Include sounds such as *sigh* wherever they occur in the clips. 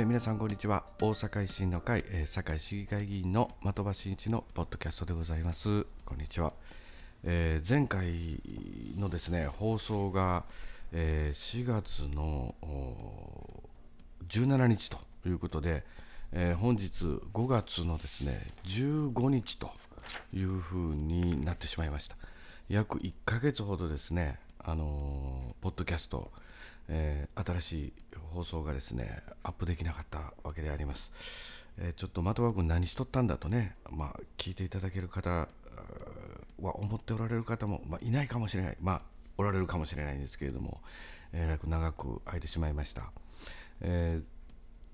え皆さんこんにちは。大阪維新の会、え、堺市議会議員の的場真一のポッドキャストでございます。こんにちは、えー、前回のですね放送が、え、4月の17日ということで、えー、本日5月のですね15日というふうになってしまいました。約1ヶ月ほどですねあのー、ポッドキャストえー、新しい放送がですねアップできなかったわけであります、えー、ちょっと的場君何しとったんだとね、まあ、聞いていただける方は思っておられる方も、まあ、いないかもしれない。まあおられるかもしれないんですけれどもえらく長く空いてしまいました、え、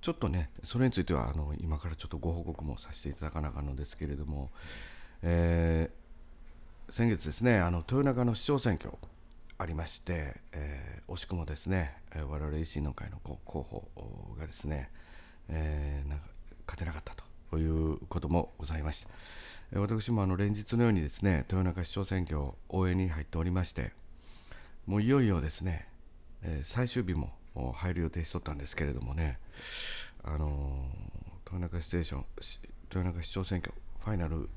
ちょっとねそれについてはあの今からちょっとご報告もさせていただかなあかんのですけれども、え、先月ですねあの豊中の市長選挙ありまして、えー、惜しくもですね、えー、我々維新の会の候補がですね、えー、なんか勝てなかったということもございました。私もあの連日のようにですね豊中市長選挙応援に入っておりましてもういよいよですね、えー、最終日も入る予定しとったんですけれどもねあのー、豊中ステーション豊中市長選挙ファイナル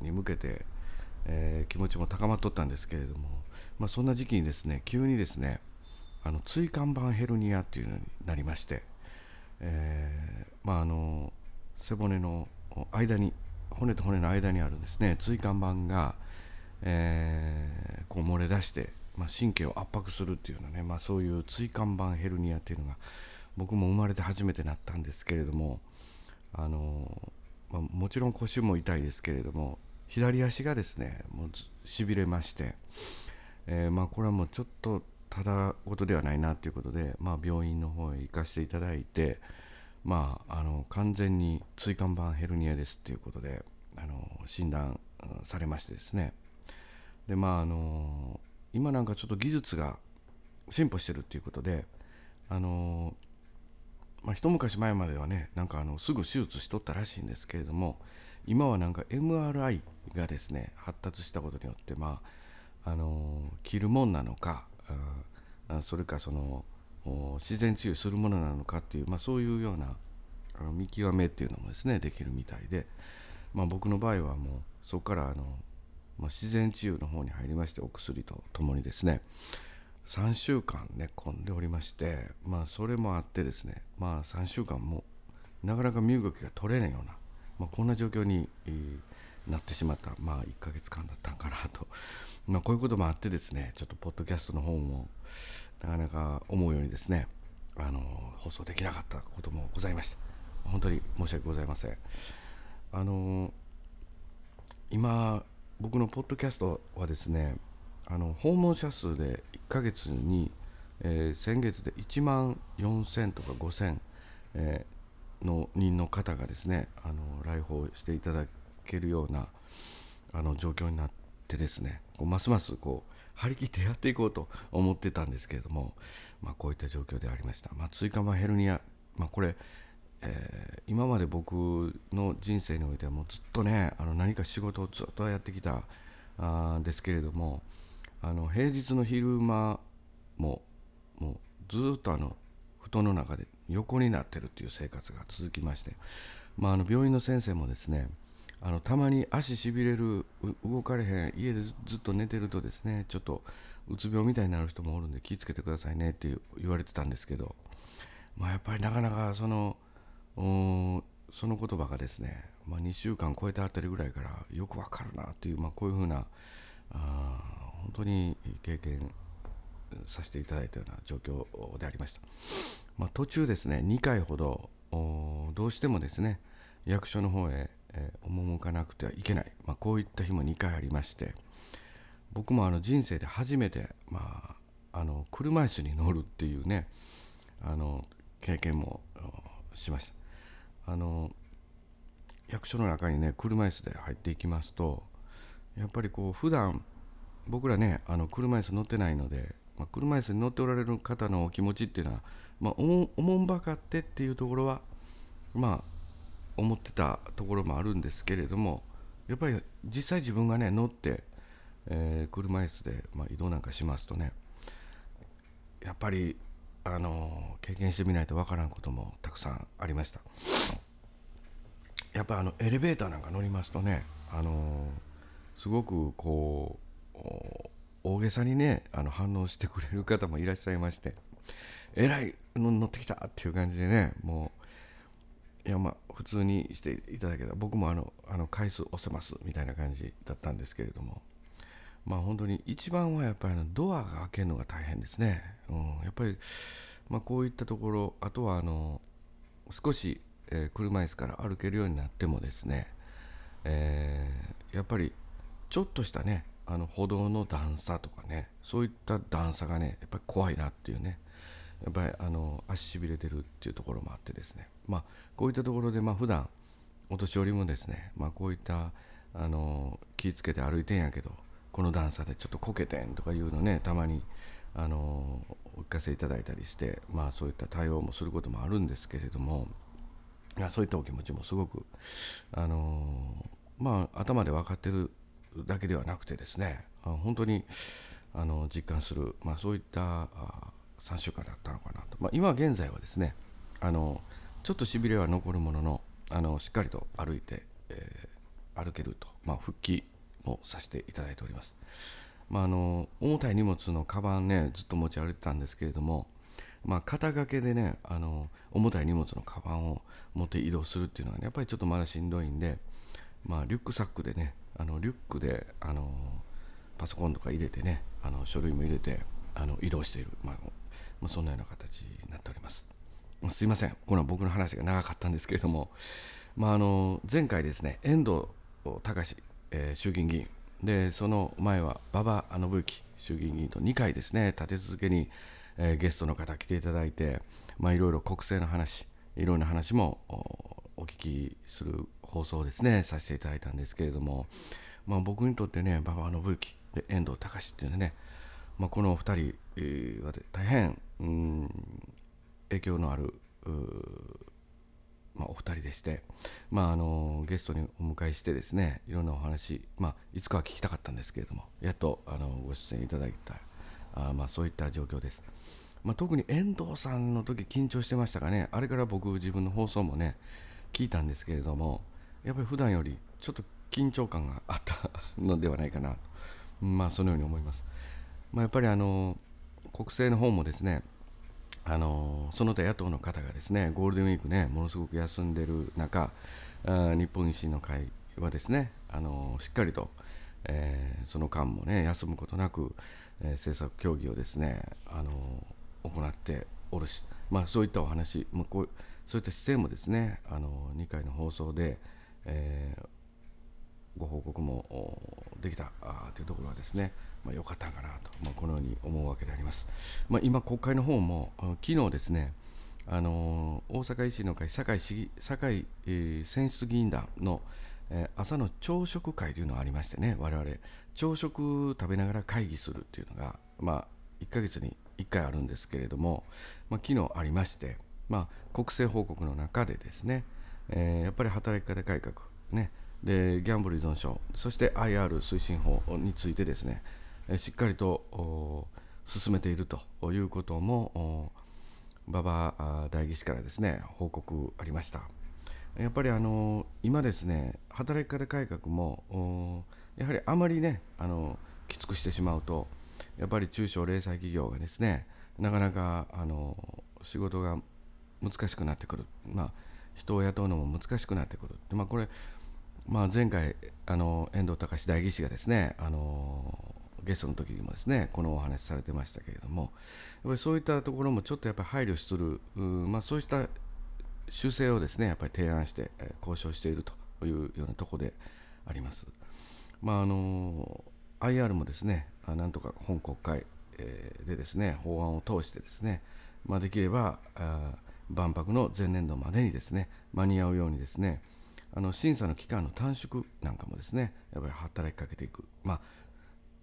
に向けて、えー、気持ちも高まっとったんですけれどもまあ、そんな時期にですね急にですねあの椎間板ヘルニアっていうのになりまして、えー、まああの背骨の間に骨と骨の間にあるですね椎間板が、えー、こう漏れ出して、まあ、神経を圧迫するっていうのね、まあ、そういう椎間板ヘルニアっていうのが僕も生まれて初めてなったんですけれどもあの、まあ、もちろん腰も痛いですけれども左足がですねもうしびれまして、えー、まあ、これはもうちょっとただ事ではないなということで、まあ、病院の方へ行かせていただいて、まあ、あの完全に椎間板ヘルニアですということであの診断されましてですね。でまああの今なんかちょっと技術が進歩してるっていうことであのまあ、一昔前まではねなんかあのすぐ手術しとったらしいんですけれども今はなんか MRI がですね発達したことによってまああの着るもんなのかあそれかその自然治癒するものなのかっていう、まあ、そういうような見極めっていうのもですねできるみたいで、まあ、僕の場合はもうそこからあの、まあ、自然治癒の方に入りましてお薬とともにですね3週間寝込んでおりましてまあそれもあってですねまあ3週間もなかなか身動きが取れないような、まあ、こんな状況に、えーなってしまった、まあ、1ヶ月間だったんかなと、*laughs* まあ、こういうこともあってですねちょっとポッドキャストの方もなかなか思うようにですねあの放送できなかったこともございました。本当に申し訳ございません。あの今僕のポッドキャストはですねあの訪問者数で1ヶ月に、えー、先月で1万4000とか5000、えー、の人の方がですねあの来訪していただけるようなあの状況になってですねこうますますこう張り切ってやっていこうと思ってたんですけれども、まあ、こういった状況でありました、まあ、椎間板ヘルニア、まあ、これ、えー、今まで僕の人生においてはもうずっとねあの何か仕事をずっとやってきたあですけれどもあの平日の昼間ももうずっとあの布団の中で横になってるっていう生活が続きまして、まあ、あの病院の先生もですねあのたまに足しびれる動かれへん家でずっと寝てるとですねちょっとうつ病みたいになる人もおるんで気をつけてくださいねって言われてたんですけど、まあ、やっぱりなかなかそのその言葉がですね、まあ、2週間超えたあたりぐらいからよくわかるなっていう、まあ、こういうふうなあ本当に経験させていただいたような状況でありました、まあ、途中ですね2回ほどどうしてもですね役所の方へえー、赴かなくてはいけない、まあ、こういった日も2回ありまして僕もあの人生で初めて、まあ、あの車椅子に乗るっていうねあの経験もしました。あの役所の中にね車椅子で入っていきますとやっぱりこう普段僕らねあの車椅子乗ってないので、まあ、車椅子に乗っておられる方のお気持ちっていうのは、まあ、おもんばかってっていうところはまあ思ってたところもあるんですけれどもやっぱり実際自分がね乗って、えー、車椅子で、まあ、移動なんかしますとねやっぱりあの経験してみないとわからんこともたくさんありました。やっぱあのエレベーターなんか乗りますとねあのすごくこう大げさにねあの反応してくれる方もいらっしゃいましてえらい乗ってきたっていう感じでねもういやまあ普通にしていただけた。僕もあのあの回数押せますみたいな感じだったんですけれどもまあ本当に一番はやっぱりあのドアが開けるのが大変ですね、うん、やっぱり、まあ、こういったところあとはあの少し、えー、車椅子から歩けるようになってもですね、えー、やっぱりちょっとしたねあの歩道の段差とかねそういった段差がねやっぱり怖いなっていうね。やっぱりあの足しびれてるっていうところもあってですね。まあこういったところでまあ普段お年寄りもですねまあこういったあの気ぃつけて歩いてんやけどこの段差でちょっとこけてんとかいうのねたまにあのお聞かせいただいたりしてまあそういった対応もすることもあるんですけれどもそういったお気持ちもすごくあのまあ頭で分かってるだけではなくてですね本当にあの実感する、まあ、そういった3週間だったのかなと、まあ、今現在はですねあのちょっとしびれは残るもののあのしっかりと歩いて、えー、歩けると、まあ、復帰もさせていただいております。まあ、あの重たい荷物のカバンねずっと持ち歩いてたんですけれども、まあ、肩掛けでねあの重たい荷物のカバンを持って移動するっていうのは、ね、やっぱりちょっとまだしんどいんで、まあ、リュックサックでねあのリュックであのパソコンとか入れてねあの書類も入れてあの移動している、まあ、まあ、そんなような形になっております。まあ、すいません。これは僕の話が長かったんですけれども、まあ、あの前回ですね遠藤隆えー、衆議院議員。でその前は馬場信之衆議院議員と2回ですね立て続けに、えー、ゲストの方来ていただいて、まあ、いろいろ国政の話いろんな話もお聞きする放送ですねさせていただいたんですけれども、まあ、僕にとってね馬場信之で遠藤隆っていうね、まあ、このお二人、は大変うん影響のあるまあ、お二人でして、まあ、あのゲストにお迎えしてですねいろんなお話、まあ、いつかは聞きたかったんですけれどもやっとあのご出演いただいたあ、まあ、そういった状況です、まあ、特に遠藤さんの時緊張してましたかね。あれから僕自分の放送もね聞いたんですけれどもやっぱり普段よりちょっと緊張感があったのではないかな。まあそのように思います、まあ、やっぱりあの国政の方もですねあのその他野党の方がですねゴールデンウィークねものすごく休んでる中あ日本維新の会はですねあのしっかりと、えー、その間もね休むことなく、えー、政策協議をですねあの行っておるし、まあ、そういったお話、まあ、こうそういった姿勢もですねあの2回の放送で、えー、ご報告もできたというところはですねまあ、かったかなと、まあ、このように思うわけであります。まあ、今、国会の方も昨日ですね、あの、大阪維新の会堺市堺、え、選出議員団の、え、朝の朝食会というのがありましてね、我々朝食食べながら会議するっていうのが、まあ、1ヶ月に1回あるんですけれども、まあ、昨日ありまして、まあ、国政報告の中でですね、えー、やっぱり働き方改革、ね、でギャンブル依存症、そして IR 推進法についてですね、しっかりと進めているということも馬場代議士からですね報告ありました。やっぱりあの今ですね働き方改革もやはりあまりねあのきつくしてしまうとやっぱり中小零細企業がですねなかなかあの仕事が難しくなってくる、まあ、人を雇うのも難しくなってくる、まあ、これ、まあ、前回あの遠藤隆代議士がですねあのゲストの時にもですねこのお話されてましたけれどもやっぱりそういったところもちょっとやっぱり配慮するまあ、そうした修正をですねやっぱり提案して、え交渉しているというようなところであります。まああの IR もですねなんとか本国会、えでですね法案を通してですね、まあ、できればあ万博の前年度までにですね間に合うようにですねあの審査の期間の短縮なんかもですねやっぱり働きかけていく、まあ、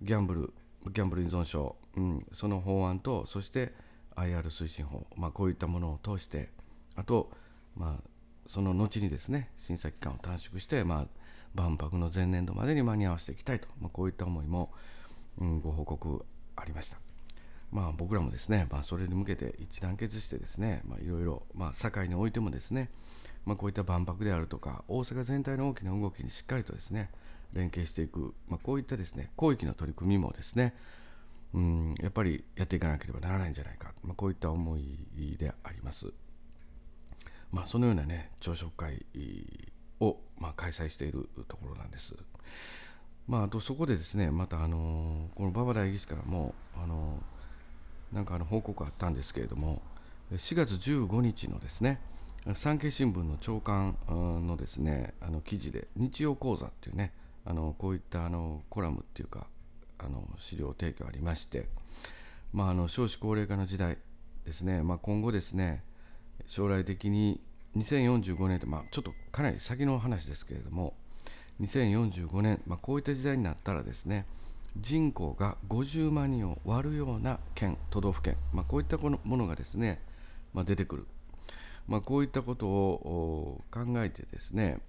ギャンブルギャンブル依存症、うん、その法案とそして IR 推進法、まあ、こういったものを通してあと、まあ、その後にですね審査期間を短縮して、まあ、万博の前年度までに間に合わせていきたいと、まあ、こういった思いも、うん、ご報告ありました。まあ、僕らもですね、まあ、それに向けて一致団結してですね、まあ、いろいろ、まあ、堺においてもですね、まあ、こういった万博であるとか大阪全体の大きな動きにしっかりとですね連携していく、まあ、こういったですね広域の取り組みもですねうんやっぱりやっていかなければならないんじゃないか、まあ、こういった思いであります。まあ、そのようなね朝食会を、まあ、開催しているところなんです。まあ、あとそこでですねまたあのこの馬場代議士からもあのなんかあの報告あったんですけれども4月15日のですね産経新聞の朝刊のですねあの記事で日曜講座っていうねあのこういったあのコラムっていうかあの資料提供ありまして、まあ、あの少子高齢化の時代ですね、まあ、今後ですね将来的に2045年と、まあ、ちょっとかなり先の話ですけれども2045年、まあ、こういった時代になったらですね人口が50万人を割るような県都道府県、まあ、こういったものがですね、まあ、出てくる、まあ、こういったことを考えてですね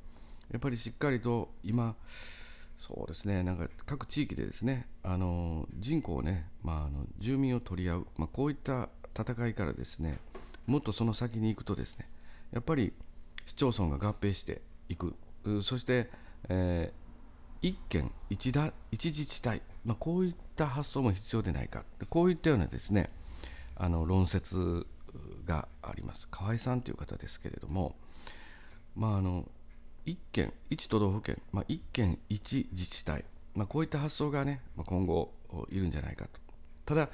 やっぱりしっかりと今そうですねなんか各地域でですねあの人口をね、まあ、あの住民を取り合う、まあ、こういった戦いからですねもっとその先に行くとですねやっぱり市町村が合併していく。そして、えー、一県一だ一自治体、まあ、こういった発想も必要でないか。こういったようなですねあの論説があります。河合さんという方ですけれどもまああの1県1都道府県、まあ、1県1自治体、まあ、こういった発想がね、まあ、今後いるんじゃないかと。ただ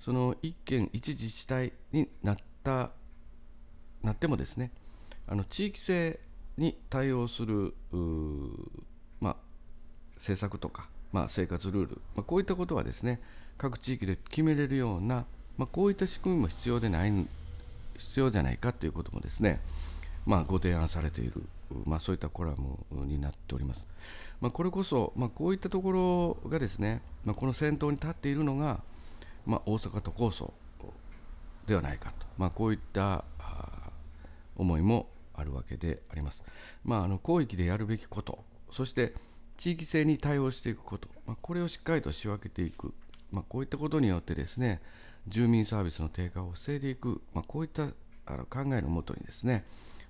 その1県1自治体になったなってもですねあの地域性に対応する、政策とか、まあ、生活ルール、まあ、こういったことはですね各地域で決めれるような、まあ、こういった仕組みも必要でない必要じゃないかということもですね、まあ、ご提案されている、まあ、そういったコラムになっております。まあ、これこそ、まあ、こういったところがですね、まあ、この先頭に立っているのが、まあ、大阪都構想ではないかと、まあ、こういった思いもあるわけであります。まあ、あの広域でやるべきこと、そして地域性に対応していくこと、まあ、これをしっかりと仕分けていく、まあ、こういったことによってですね、住民サービスの低下を防いでいく、まあ、こういったあの考えのもとにですね、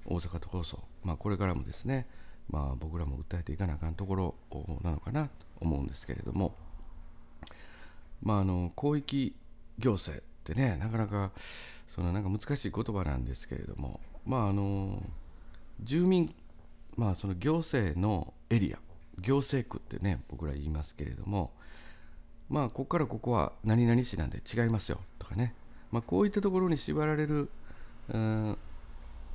大阪都構想、まあ、これからもですね、まあ、僕らも訴えていかなあかんところなのかなと思うんですけれども、まあ、あの広域行政ってねなかなかそのなんか難しい言葉なんですけれども、まあ、あの住民、まあ、その行政のエリア。行政区ってね僕ら言いますけれどもまあここからここは何々市なんで違いますよとかね、まあ、こういったところに縛られる、うん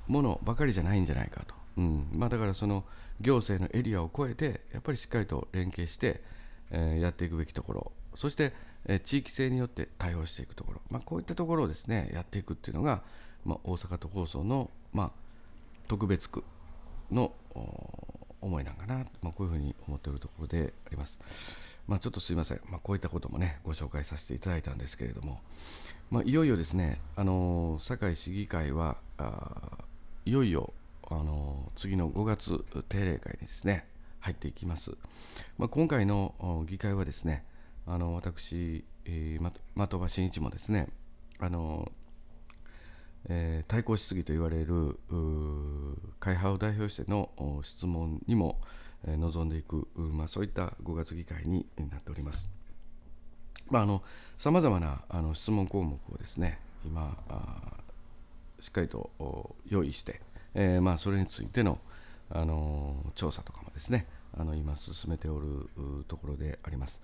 ものばかりじゃないんじゃないかと、うん。まあ、だからその行政のエリアを超えてやっぱりしっかりと連携して、えー、やっていくべきところ。そして、えー、地域性によって対応していくところ、まあ、こういったところをですねやっていくっていうのが、まあ、大阪都構想の、まあ、特別区の思いなんかな、まあ、こういうふうに思っているところであります。まあ、ちょっとすいません、まあ、こういったこともねご紹介させていただいたんですけれども、まあ、いよいよですね、あのー、堺市議会はあいよいよあの次の5月定例会にですね入っていきます、まあ、今回の議会はですねあの私、えー、的場真一もですねあの、えー、対抗質疑と言われる会派を代表しての質問にも、えー、臨んでいく、まあ、そういった5月議会になっております。まあ、あの様々なあの質問項目をですね今しっかりと用意して、えー、まあ、それについての、あの調査とかもですねあの今進めておるところであります。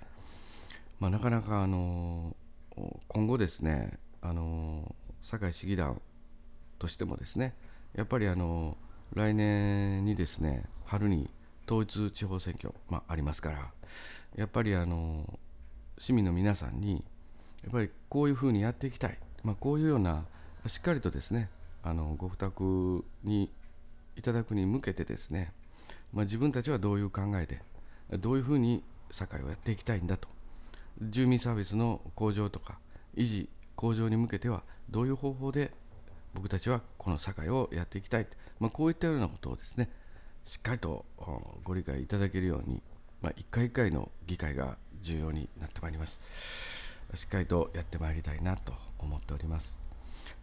まあ、なかなか、あの今後ですね、あの堺市議団としてもですねやっぱりあの来年にですね春に統一地方選挙、まあ、ありますからやっぱりあの市民の皆さんにやっぱりこういうふうにやっていきたい、まあ、こういうようなしっかりとですねあのご負託にいただくに向けてですね、まあ、自分たちはどういう考えでどういうふうに堺をやっていきたいんだと住民サービスの向上とか維持向上に向けてはどういう方法で僕たちはこの堺をやっていきたい、まあ、こういったようなことをですねしっかりとご理解いただけるように、まあ、一回一回の議会が重要になってまいります。しっかりとやってまいりたいなと思っております。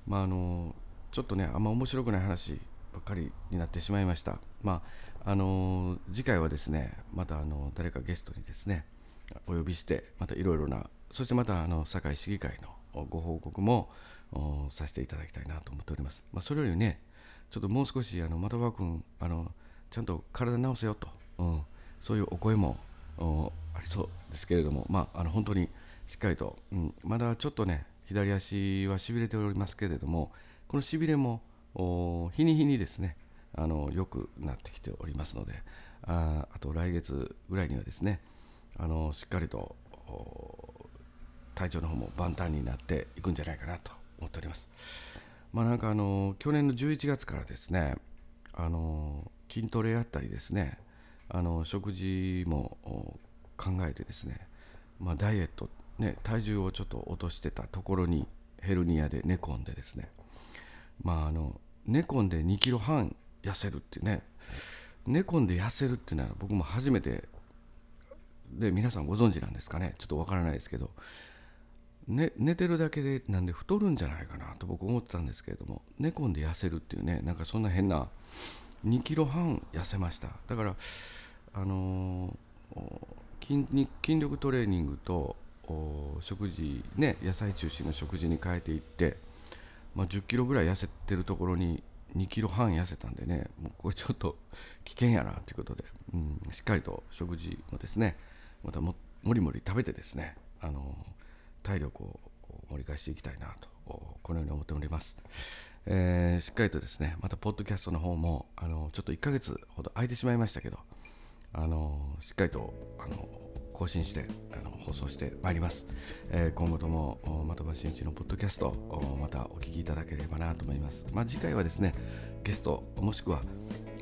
まああのちょっとねあんま面白くない話ばっかりになってしまいました。まああの次回はですねまたあの誰かゲストにですねお呼びしてまたいろいろなそしてまたあの堺市議会のご報告もさせていただきたいなと思っております。まあ、それよりねちょっともう少しあの的場君あのちゃんと体直せよと、うん、そういうお声もありそうですけれども、まあ、あの本当にしっかりと、うん、まだちょっとね左足はしびれておりますけれどもこのしびれも日に日にですねあの良くなってきておりますのでああと来月ぐらいにはですねあのしっかりと体調の方も万端になっていくんじゃないかなと思っております。まあなんかあの去年の11月からですねあの筋トレやったりですねあの食事も考えてですね、まあ、ダイエット、ね、体重をちょっと落としてたところにヘルニアで寝込んでですね、まあ、あの寝込んで2キロ半痩せるっていうね寝込んで痩せるっていうのは僕も初めてで皆さんご存知なんですかねちょっとわからないですけど、ね、寝てるだけでなんで太るんじゃないかなと僕思ってたんですけれども寝込んで痩せるっていうねなんかそんな変な2キロ半痩せました。だからあのー、筋筋力トレーニングと食事ね野菜中心の食事に変えていって、まあ、10キロぐらい痩せてるところに2キロ半痩せたんでねもうこれちょっと *laughs* 危険やなということで、うん、しっかりと食事もですねまたももりもり食べてですね、あのー、体力を盛り返していきたいなとこのように思っております。えー、しっかりとですねまたポッドキャストの方もあのちょっと1ヶ月ほど空いてしまいましたけどあのしっかりとあの更新してあの放送してまいります、えー、今後とも的場真一のポッドキャストまたお聞きいただければなと思います、まあ、次回はですねゲストもしくは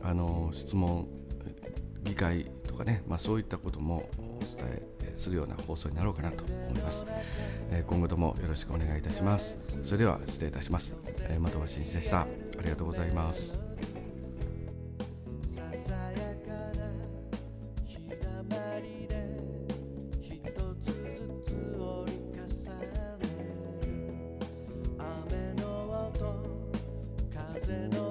あの質問議会かね、まあ、そういったこともお伝えするような放送になろうかなと思います、え今後ともよろしくお願いいたします。それでは失礼いたします、え的場真一でした。ありがとうございます。風の